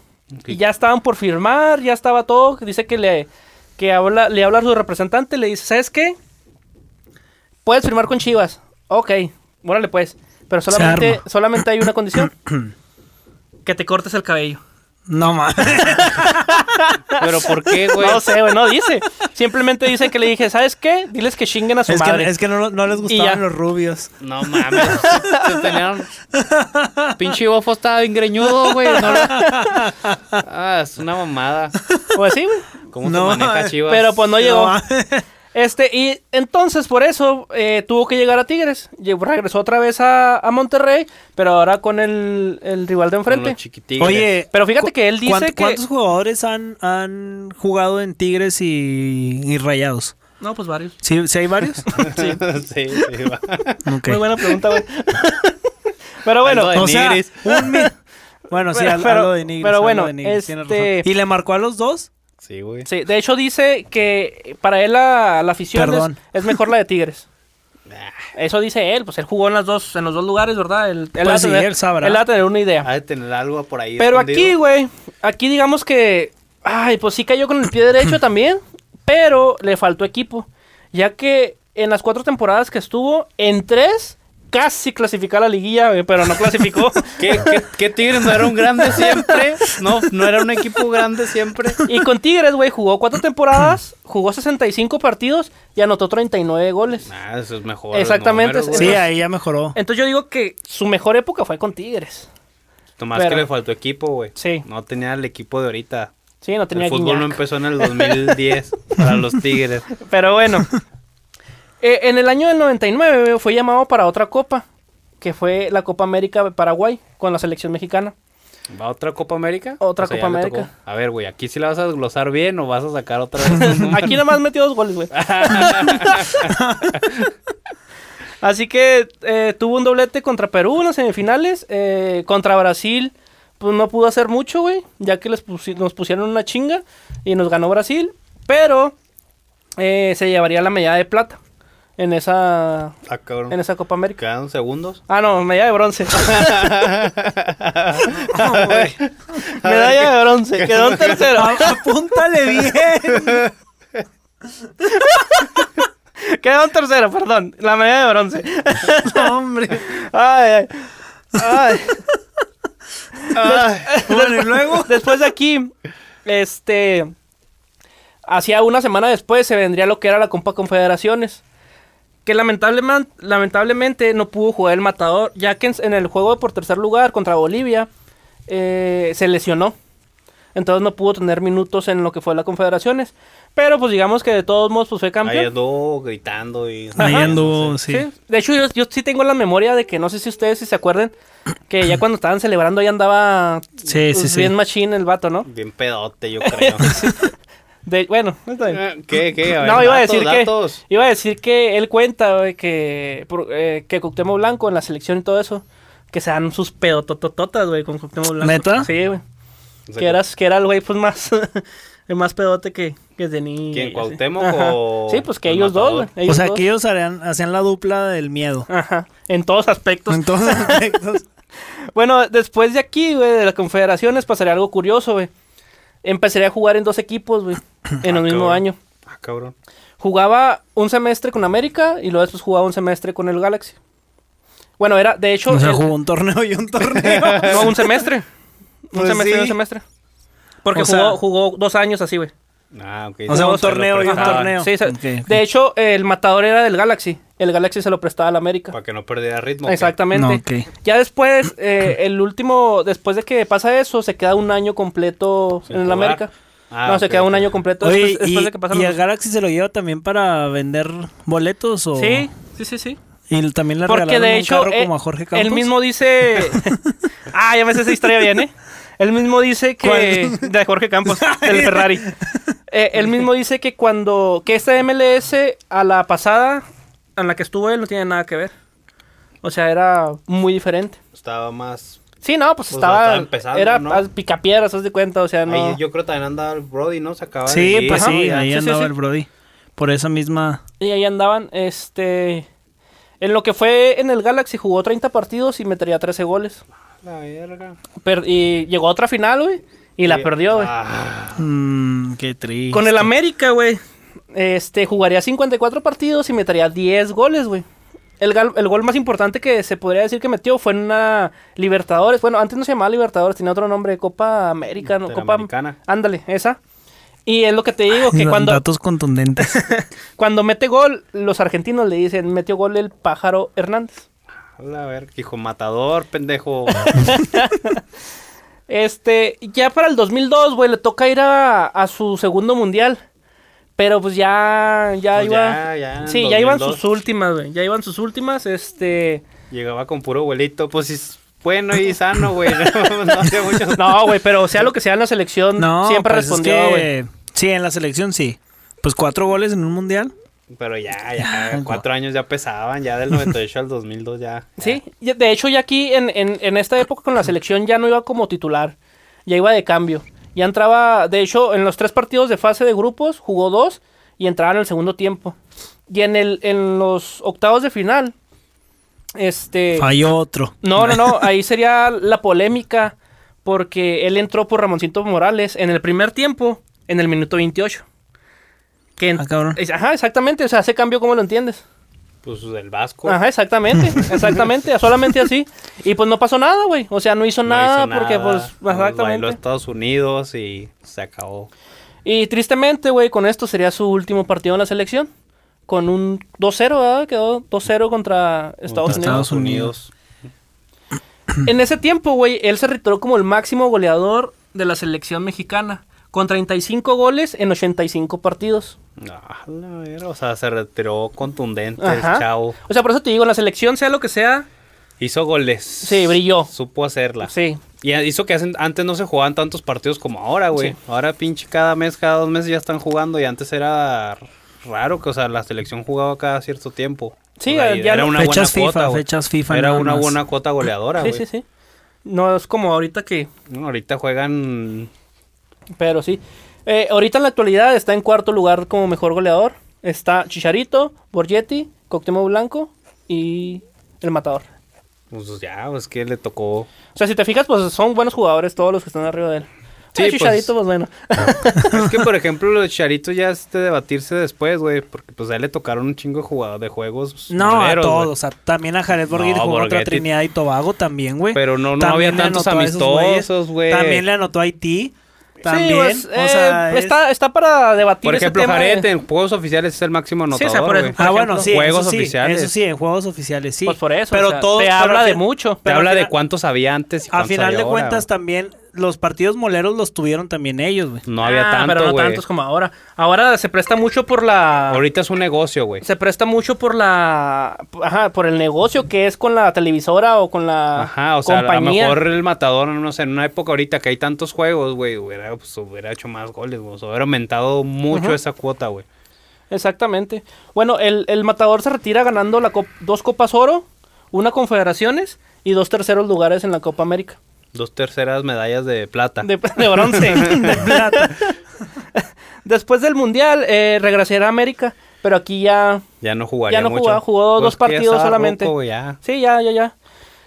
Y ya estaban por firmar, ya estaba todo. Dice que le, que habla, le habla a su representante, le dice, ¿sabes qué? Puedes firmar con Chivas. Ok, órale pues. Pero solamente, solamente hay una condición. que te cortes el cabello. No mames. Pero ¿por qué, güey? No sé, güey, no dice. Simplemente dice que le dije, ¿sabes qué? Diles que chinguen a su Es madre. que, es que no, no les gustaban los rubios. No mames. Se tenían... Pinche bofo estaba bien greñudo, güey. No lo- Ah, es una mamada. Pues sí, güey. ¿Cómo No, se maneja eh, Chivas? Pero pues no llegó. Este, y entonces por eso eh, tuvo que llegar a Tigres. Llegó- regresó otra vez a, a Monterrey, pero ahora con el, el rival de enfrente. Oye, Pero fíjate ¿cu- que él dice cuánt- que- ¿Cuántos jugadores han, han jugado en Tigres y, y Rayados? No, pues varios. ¿Sí, sí hay varios? sí, sí, va. Ok. Muy buena pregunta, güey. pero bueno, O sea, un mi- Bueno, sí, Pero- al- pero- algo de Nigris. pero bueno, de Nigris, este- razón. ¿Y le marcó a los dos? Sí, güey. sí, de hecho dice que para él la, la afición es, es mejor la de Tigres. Eso dice él, pues él jugó en las dos, en los dos lugares, ¿verdad? Él, él Pues va a sí, tener- él sabrá. Él va a tener una idea. Ha de tener algo por ahí. Pero escondido. aquí, güey, aquí digamos que, ay, pues sí cayó con el pie derecho también, pero le faltó equipo, ya que en las cuatro temporadas que estuvo, en tres casi clasificó a la liguilla, pero no clasificó. ¿Qué, qué, qué Tigres no era un grande siempre? No, no era un equipo grande siempre. y con Tigres, güey, jugó cuatro temporadas, jugó 65 partidos y anotó 39 goles. Ah, eso es mejor. Exactamente, números, Sí, ahí ya mejoró. Entonces yo digo que su mejor época fue con Tigres. Nomás pero- que le faltó equipo, güey. Sí. No tenía el equipo de ahorita. Sí, no tenía el fútbol no empezó en el 2010 para los Tigres. Pero bueno. Eh, en el año del 99 güey, fue llamado para otra copa, que fue la Copa América de Paraguay con la selección mexicana. ¿Va otra Copa América? Otra O sea, Copa América. A ver, güey, aquí sí la vas a glosar bien o vas a sacar otra vez. Aquí nomás metió dos goles, güey. Así que eh, tuvo un doblete contra Perú en las semifinales. eh, contra Brasil, pues no pudo hacer mucho, güey. Ya que les pusi- nos pusieron una chinga y nos ganó Brasil. Pero eh, se llevaría la medalla de plata en esa, Ah, cabrón. en esa Copa América. Quedan segundos. Ah, no, medalla de bronce. medalla de bronce. Quedó en tercero. Apúntale bien. Quedó en tercero, perdón. La medalla de bronce. No, hombre. Ay, ay. Ay. Bueno, y luego. Después de aquí, este. Hacía una semana después se vendría lo que era la Copa Confederaciones. Que lamentablemente, lamentablemente no pudo jugar el matador, ya que en, en el juego por tercer lugar contra Bolivia eh, se lesionó. entonces no pudo tener minutos en lo que fue la Confederaciones. Pero pues digamos que de todos modos pues fue Ahí campeón. anduvo gritando y... Ahí anduvo, sí. Sí. De hecho, yo, yo sí tengo la memoria de que no sé si ustedes si se acuerdan que ya cuando estaban celebrando ya andaba Sí, sí, pues, sí. bien machín el vato, ¿no? Bien pedote, yo creo. De, bueno, está bien. Eh, ¿Qué, qué? A ver, No, iba a datos, decir que iba a decir que él cuenta güey, que eh, que Cuauhtémoc Blanco en la selección y todo eso que se dan sus pedototototas, güey, con Cuauhtémoc Blanco. ¿Neta? Sí, güey. O sea, Que eras que era el güey pues más el más pedote que que tenía. ¿Quién, así. Cuauhtémoc Ajá. o Sí, pues que el ellos dos, matador? güey. ellos O sea, dos. que ellos harían- hacían la dupla del miedo. Ajá, en todos aspectos. En todos aspectos. Bueno, después de aquí, güey, de las confederaciones, pasaría algo curioso, güey. Empezaría a jugar en dos equipos, güey, en el Ah, mismo cabrón. año. Ah, cabrón. Jugaba un semestre con América y luego después jugaba un semestre con el Galaxy. Bueno, era, de hecho, O sea, el- jugó un torneo y un torneo. no, un semestre. Un Pues semestre y un semestre. Porque O sea- jugó, jugó dos años así, güey. Ah, ok. O sea, un torneo y un torneo. Sí. De hecho, el matador era del Galaxy. El Galaxy se lo prestaba al América. Para que no perdiera ritmo. Exactamente. No. Ya después, eh, el último, después de que pasa eso, se queda un año completo Sin en el. América. Ah, no, se queda un año completo Oye, después, después y, de que pasan y el Galaxy se lo lleva también para vender boletos o Sí, sí, sí, sí. y también le Porque regalaron de un hecho, carro eh, como a Jorge Campos. él mismo dice... ah, ya me sé esa historia bien, ¿eh? Él mismo dice que... De Jorge Campos, del Ferrari. Eh, él mismo dice que cuando... Que esta MLS a la pasada, en la que estuvo él, no tiene nada que ver. O sea, era muy diferente. Estaba más... Sí, no, pues Pues estaba... estaba empezando, era ¿no? picapiedras, haz de cuenta, o sea, no... Ahí yo creo también andaba el Brody, ¿no? Se acaba de Sí, ir, pues sí, ahí Sí, sí, andaba sí. el Brody. Por esa misma Y ahí andaban, este... En lo que fue en el Galaxy jugó 30 partidos y metería 13 goles. La verga. Per- y llegó a otra final, güey. Y la Sí. perdió, güey. Ah, mm, qué triste. Con el América, güey. Este, jugaría 54 partidos y metería 10 goles, güey. El, el gol más importante que se podría decir que metió fue en una Libertadores. Bueno, antes no se llamaba Libertadores, tenía otro nombre, Copa América, ¿no? Copa Interamericana. Ándale, esa. Y es lo que te digo, que Da- cuando, datos contundentes. cuando mete gol, los argentinos le dicen, metió gol el pájaro Hernández. A verga, hijo matador, pendejo. Este, ya para el 2002, güey, le toca ir a, a su segundo mundial. Pero pues ya, ya Pues iba. ya, ya, en sí, ya iban 2002. sus últimas, güey. Ya iban sus últimas, este. Llegaba con puro abuelito, pues es bueno y sano, güey. No, no hacía mucho. No, güey, pero sea lo que sea en la selección, No, siempre pues es respondió, güey. que- Sí, en la selección sí. Pues cuatro goles en un mundial. Pero ya, Ya, ya, cuatro años ya pesaban, ya del 98 al 2002 ya. Sí, y de hecho ya aquí en, en, en esta época con la selección ya no iba como titular, ya iba de cambio. Ya entraba, de hecho, en los tres partidos de fase de grupos jugó dos y entraba en el segundo tiempo. Y en, el, en los octavos de final, este... Falló otro. No, no, no, ahí sería la polémica porque él entró por Ramoncito Morales en el primer tiempo, en el minuto 28. Que Ah, cabrón. es- Ajá, exactamente, o sea, ese cambio, ¿cómo lo entiendes? Pues del Vasco. Ajá, exactamente, exactamente, solamente así. Y pues no pasó nada, güey, o sea, no hizo no nada hizo porque nada, pues, a exactamente. Estados Unidos y se acabó. Y tristemente, güey, con esto sería su último partido en la selección. Con un 2-0, ¿verdad? Quedó 2-0 contra Estados Contra Unidos. Estados Unidos. En ese tiempo, güey, él se retiró como el máximo goleador de la selección mexicana. Con 35 goles en 85 partidos. Ah, la verga, o sea, se retiró contundente Ajá. chavo. O sea, por eso te digo, en la selección, sea lo que sea, Hizo goles. Sí, brilló. Supo hacerla. sí. Y hizo que hacen- antes no se jugaban tantos partidos como ahora, güey. Sí. Ahora pinche cada mes, cada dos meses ya están jugando y antes era raro que, o sea, la selección jugaba cada cierto tiempo. Sí, O sea, ya era no- una Fechas buena FIFA, cuota, fechas FIFA Era una más. buena cuota goleadora, Sí, güey. sí, sí. No es como ahorita que... No, ahorita juegan Pero sí. Eh, ahorita en la actualidad está en cuarto lugar como mejor goleador. Está Chicharito, Borgetti, Coctemo Blanco y el Matador. pues ya, pues que le tocó. O sea, si te fijas, pues son buenos jugadores todos los que están arriba de él. Sí, pues- Chicharito, pues, bueno. es que por ejemplo lo de Charito ya es de debatirse después, güey, porque pues a él le tocaron un chingo de jugadores de juegos. No, moleros, a todos. a- también a Jared Borghetti No, jugó Borghetti- Trinidad y Tobago también, güey. Pero no, no También había tantos amistosos, güey. También le anotó a Haití. También. Sí, pues, o eh, es- está, está para debatir Por ese ejemplo, de- Jared en juegos oficiales es el máximo Sí, o anotador, sea, por Ah, bueno, ejemplo, sí, juegos eso sí, oficiales. Eso sí, en juegos oficiales, sí. Pues por eso, Pero o sea, todos- te habla de mucho. Te habla de cuántos había antes y A final de ahora, cuentas también los partidos moleros los tuvieron también ellos, güey. No había Ah, tanto, pero no tantos como ahora. Ahora se presta mucho por la... Ahorita es un negocio, güey. Se presta mucho por la... Ajá, por el negocio que es con la televisora o con la Ajá, o sea, a lo mejor el matador, no sé, en una época ahorita que hay tantos juegos, güey, hubiera, pues, hubiera hecho más goles, güey. O sea, hubiera aumentado mucho esa cuota, güey. Exactamente. Bueno, el, el matador se retira ganando la cop- dos Copas Oro, una Confederaciones y dos terceros lugares en la Copa América. Dos terceras medallas de plata. De, de bronce. de plata. Después del Mundial, eh, regresará a América, pero aquí ya... Ya no jugaría Ya no mucho. jugó dos ya partidos solamente. güey, ya. Sí, ya, ya, ya.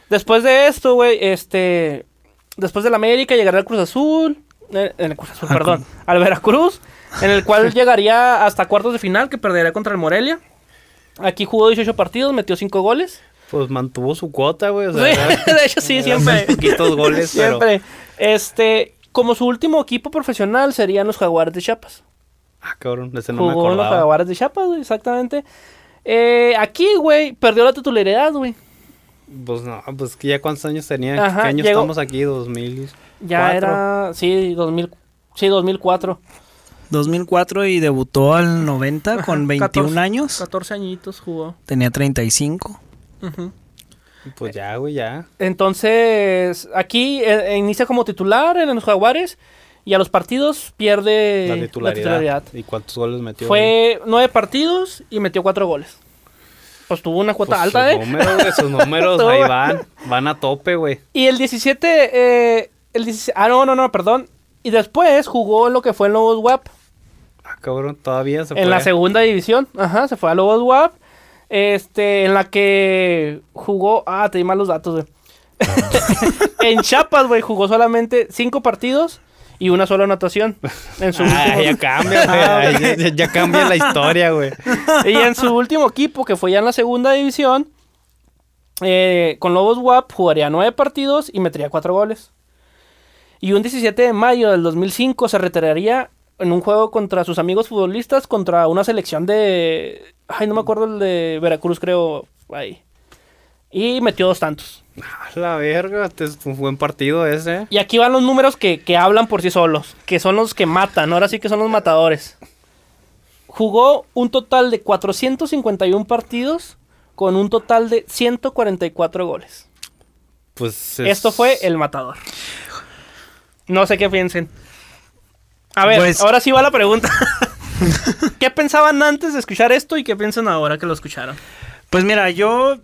Después de esto, güey, este... Después del América llegará al Cruz Azul. eh, en el Cruz Azul, perdón. Al Veracruz. En el cual llegaría hasta cuartos de final, que perdería contra el Morelia. Aquí jugó 18 partidos, metió 5 goles. Pues mantuvo su cuota, güey. O sea, de hecho, sí, siempre. poquitos goles, pero- Siempre. Este, como su último equipo profesional serían los Jaguares de Chiapas. Ah, cabrón, ese no me Jugó los acordaba. Jaguares de Chiapas, güey, exactamente. Eh, aquí, güey, perdió la titularidad, güey. Pues no, pues que ya cuántos años tenía. Ajá, ¿Qué año llegó- estamos aquí? 2000. Ya Cuatro. era, sí, 2000, sí, 2004. 2004 y debutó al 90 con Ajá, 21 14 años. 14 añitos jugó. Tenía 35. Pues ya, güey, ya. Entonces, aquí eh, inicia como titular en los Jaguares y a los partidos pierde La la titularidad. ¿Y cuántos goles metió? Fue nueve partidos y metió cuatro goles. Pues tuvo una cuota Pues alta, sus ¿eh? Números, sus números ahí güey. van. Van a tope, güey. Y el 17, eh, el 17, ah, no, no, no, perdón. Y después jugó lo que fue el Lobos WAP. Ah, cabrón, todavía se En la segunda división. Ajá, se fue a Lobos WAP. Este, en la que jugó. Ah, te di mal los datos, güey. en Chiapas, güey, jugó solamente cinco partidos y una sola anotación. En su Ah, último- ya cambia, güey. Ah, ya- ya cambia la historia, güey. Y en su último equipo, que fue ya en la segunda división, eh, con Lobos WAP jugaría nueve partidos y metería cuatro goles. Y un 17 de mayo del 2005 se retiraría en un juego contra sus amigos futbolistas contra una selección de... Ay, no me acuerdo el de Veracruz, creo. Ahí. Y metió dos tantos. A la verga, es un buen partido ese. Y aquí van los números que, que hablan por sí solos, que son los que matan, ahora sí que son los matadores. Jugó un total de 451 partidos con un total de 144 goles. Pues es- Esto fue el matador. No sé qué piensen. A ver, Pues- ahora sí va la pregunta. ¿Qué pensaban antes de escuchar esto y qué piensan ahora que lo escucharon? Pues mira, yo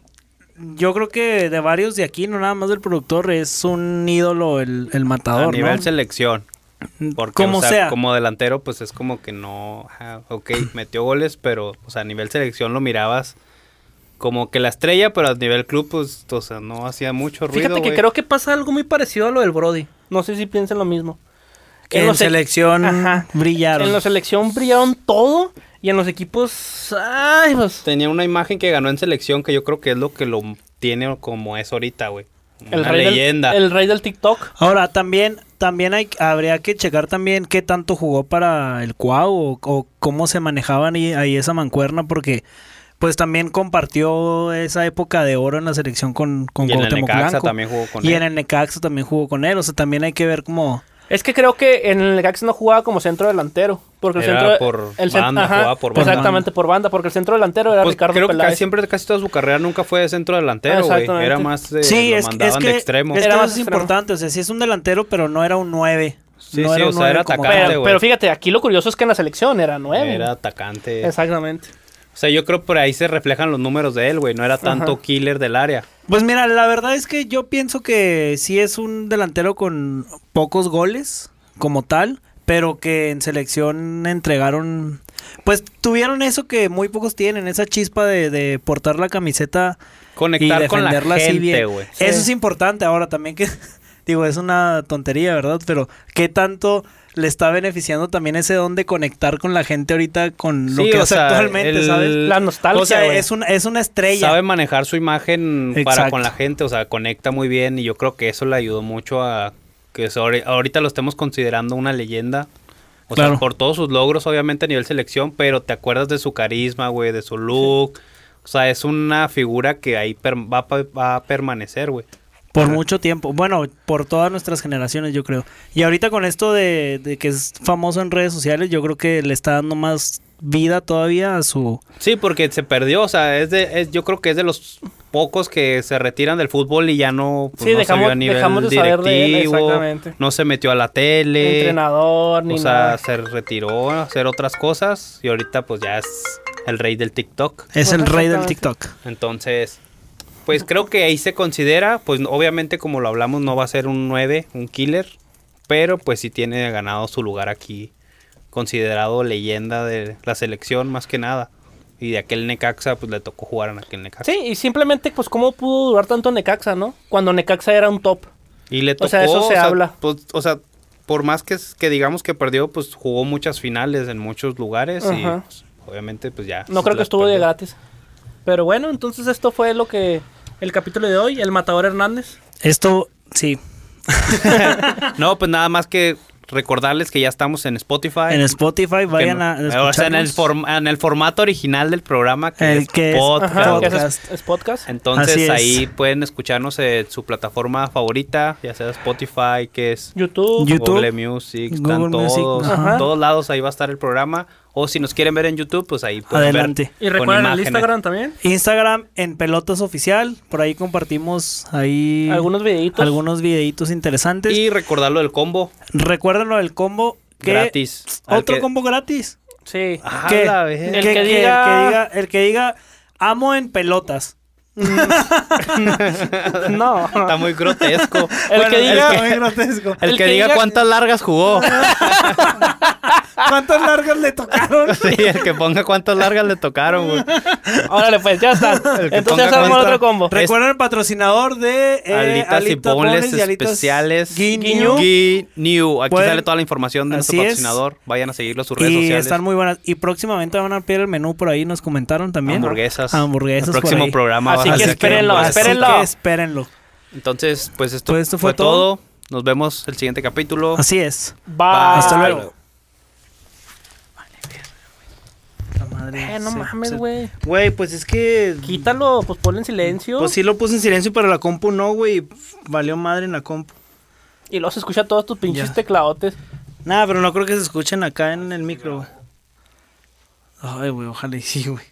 yo creo que de varios de aquí, no nada más del productor, es un ídolo el, el a matador, nivel ¿no? selección. Porque, Como o sea, sea. como delantero, pues es como que no. ajá, ok, metió goles, pero, o sea, a nivel selección lo mirabas como que la estrella, pero a nivel club, pues, o sea, no hacía mucho ruido. Fíjate que creo que pasa algo muy parecido a lo del Brody. No sé si piensan lo mismo. Que en los e- selección Ajá. brillaron. En la selección brillaron todo y en los equipos. Ay, pues. Tenía una imagen que ganó en selección que yo creo que es lo que lo tiene como es ahorita, güey. El rey, leyenda. Del, el rey del TikTok. Ahora, también, también hay, habría que checar también qué tanto jugó para el Cuau o, o cómo se manejaban ahí, ahí esa mancuerna, porque pues también compartió esa época de oro en la selección con, con y en el Necaxa Blanco. también jugó con y él. en el Necaxa también jugó con él, o sea, también hay que ver cómo... Es que creo que en el Necaxa no jugaba como centro delantero. Porque el Era centro. por el cen- banda, ajá, jugaba por banda. Exactamente, por banda. Porque el centro delantero era Pues Ricardo creo que Peláez. casi siempre, casi toda su carrera nunca fue de centro delantero, güey. Era más de. sí, lo es, que- es mandaban que, de extremo. es, que Era más extremo. importante, o sea, sí es un delantero, pero no era un 9. Sí, no sí, un o sea, era atacante, tal. Pero, güey. pero fíjate, aquí lo curioso es que en la selección era nueve. Era atacante. Exactamente. O sea, yo creo por ahí se reflejan los números de él, güey. No era tanto Ajá. killer del área. Pues mira, la verdad es que yo pienso que sí es un delantero con pocos goles como tal, pero que en selección entregaron, pues tuvieron eso que muy pocos tienen, esa chispa de, de portar la camiseta y Conectar con la defenderla así gente, bien. Eso es importante ahora también que, digo, es una tontería, ¿verdad? Pero qué tanto le está beneficiando también ese don de conectar con la gente ahorita con lo Sí, que o sea, actualmente, el- ¿sabes? La nostalgia, O sea, es una, es una estrella. Sabe manejar su imagen para con la gente, o sea, conecta muy bien y yo creo que eso le ayudó mucho a que sobre- ahorita lo estemos considerando una leyenda. O Claro. sea, por todos sus logros, obviamente a nivel selección, pero te acuerdas de su carisma, güey, de su look. O sea, es una figura que ahí per- va, va a permanecer, güey. Por Ajá. mucho tiempo. Bueno, por todas nuestras generaciones, yo creo. Y ahorita con esto de, de que es famoso en redes sociales, yo creo que le está dando más vida todavía a su... Sí, porque se perdió, o sea, es de, es- yo creo que es de los pocos que se retiran del fútbol y ya no, pues, Sí, no dejamos- a nivel dejamos de saber de él, directivo, exactamente. no se metió a la tele, Entrenador, ni o sea, nada. se retiró a hacer otras cosas y ahorita pues ya es el rey del TikTok. Es el rey del. TikTok. Entonces, pues creo que ahí se considera, pues obviamente como lo hablamos no va a ser un 9, un killer, pero pues sí tiene ganado su lugar aquí, considerado leyenda de la selección más que nada. Y de aquel Necaxa, pues le tocó jugar en aquel Necaxa. Sí, y simplemente, pues, ¿cómo pudo durar tanto Necaxa, no? Cuando Necaxa era un top. Y le tocó, O sea, eso se habla. pues, o sea, por más que, que digamos que perdió, pues jugó muchas finales en muchos lugares y pues, obviamente pues ya. No creo que estuvo de gratis. Pero bueno, entonces esto fue lo que... El capítulo de hoy, el matador Hernández. Esto, sí. No, pues nada más que recordarles que ya estamos en Spotify. En Spotify vayan a o sea, en el, form- en el formato original del programa que El es que es- podcast. Ajá, que es- Podcast. es, podcast. Entonces Así es. ahí pueden escucharnos en su plataforma favorita, ya sea Spotify, que es YouTube. YouTube. Google Music, están Music, todos, en todos lados ahí va a estar el programa. O si nos quieren ver en YouTube, pues ahí pueden Adelante. ver Y recuerden el. Instagram también. Instagram en Pelotas Oficial. Por ahí compartimos ahí Algunos videitos. algunos videitos interesantes. Y recordarlo del combo Recuerden lo del combo. Que gratis. Otro que- combo gratis. Sí. Ah, ¿Qué? la vez. El Que- que que- diga- que diga- el que diga amo en pelotas. No. Está muy grotesco. El Bueno, que diga... está muy grotesco. El, El que, que diga, diga- cuántas largas jugó. ¿Cuántas largas le tocaron? sí, el que ponga cuántas largas le tocaron, güey. Órale, pues, ya está. Entonces ya otro combo. Recuerden el patrocinador de eh, alitas y Bonles y Alitas especiales. Guiño. Guiño. Aquí Pueden- sale toda la información de nuestro Así es. patrocinador. Vayan a seguirlo en sus redes Y sociales. están muy buenas. Y próximamente van a ampliar el menú por ahí, nos comentaron también. Hamburguesas. Hamburguesas El por próximo ahí. programa Así a que espérenlo, espérenlo. Así que espérenlo. Entonces, pues esto, Pues esto fue, fue todo. todo. Nos vemos el siguiente capítulo. Así es. Bye. Hasta luego. Eh, no Se- mames, se- güey. Güey, pues es que. Quítalo, pues ponlo en silencio. Pues sí lo puse en silencio, pero la compu no, güey. Valió madre en la compu. Y luego se escucha todos tus pinches Ya. tecladotes. Nada, pero no creo que se escuchen acá en el micro. güey. Ay, güey, ojalá y sí, güey.